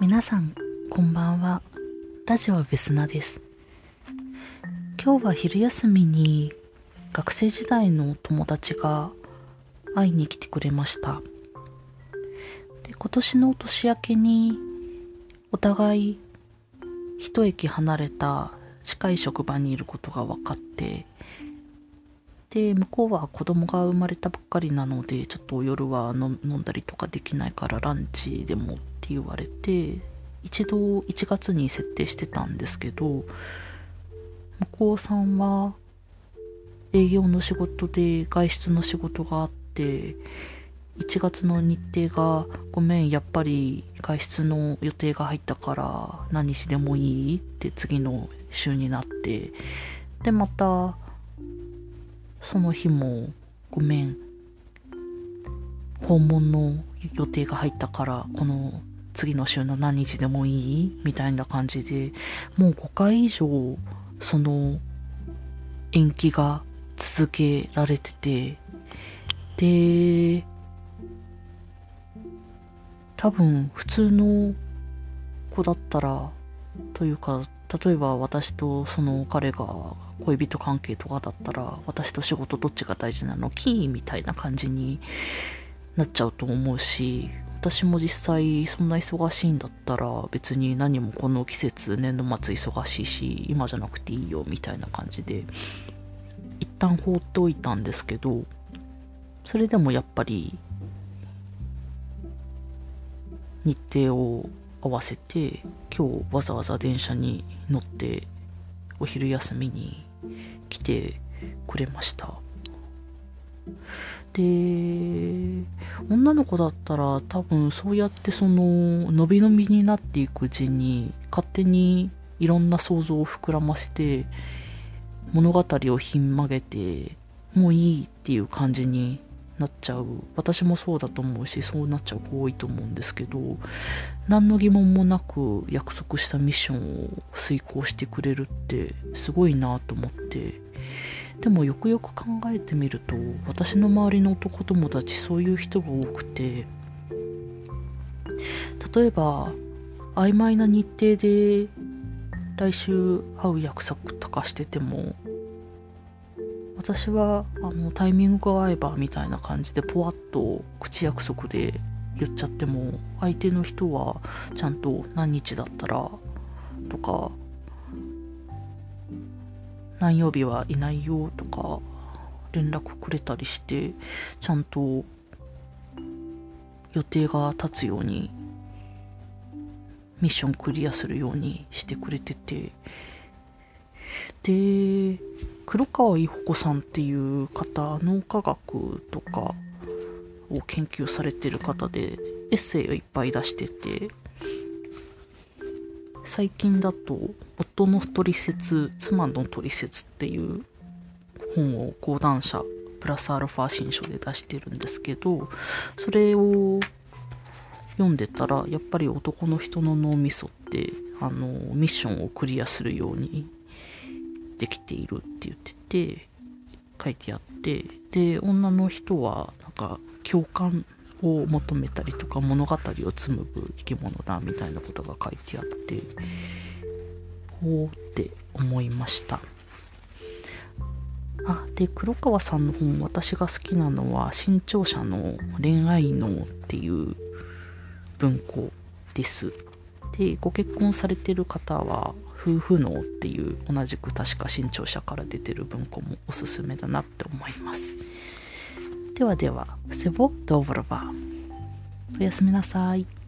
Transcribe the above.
皆さん、こんばんは。ラジオベスナです。今日は昼休みに学生時代の友達が会いに来てくれました。で今年の年明けにお互い一駅離れた近い職場にいることが分かってで向こうは子供が生まれたばっかりなのでちょっと夜は飲んだりとかできないからランチでもっ言われて一度1月に設定してたんですけど向こうさんは営業の仕事で外出の仕事があって1月の日程がごめんやっぱり外出の予定が入ったから何日でもいいって次の週になってでまたその日もごめん訪問の予定が入ったからこの次の週の何日でもいいみたいな感じでもう5回以上その延期が続けられててで多分普通の子だったらというか例えば私とその彼が恋人関係とかだったら私と仕事どっちが大事なの？キーみたいな感じになっちゃうと思うし私も実際そんな忙しいんだったら別に何もこの季節年度末忙しいし今じゃなくていいよみたいな感じで一旦放っておいたんですけどそれでもやっぱり日程を合わせて今日わざわざ電車に乗ってお昼休みに来てくれました。で女の子だったら多分そうやってその伸び伸びになっていくうちに勝手にいろんな想像を膨らませて物語をひん曲げてもういいっていう感じになっちゃう。私もそうだと思うしそうなっちゃう子多いと思うんですけど何の疑問もなく約束したミッションを遂行してくれるってすごいなと思って。でもよくよく考えてみると私の周りの男友達そういう人が多くて例えば曖昧な日程で来週会う約束とかしてても私はあのタイミングが合えばみたいな感じでポワッと口約束で言っちゃっても相手の人はちゃんと何日だったらとか何曜日はいないよとか連絡くれたりしてちゃんと予定が立つようにミッションクリアするようにしてくれてて。で黒川伊保子さんっていう方脳科学とかを研究されてる方でエッセイをいっぱい出してて。最近だと「夫の取説妻の取説」っていう本を講談社プラスアルファ新書で出してるんですけどそれを読んでたらやっぱり男の人の脳みそってあのミッションをクリアするようにできているって言ってて書いてあってで女の人はなんか共感を求めたりとか物語を紡ぐ生き物だみたいなことが書いてあってほうって思いました。あで黒川さんの本私が好きなのは新潮社の恋愛脳っていう文庫です。でご結婚されてる方は夫婦脳っていう同じく確か新潮社から出てる文庫もおすすめだなって思います。ではではセボドーブルバーおやすみなさい。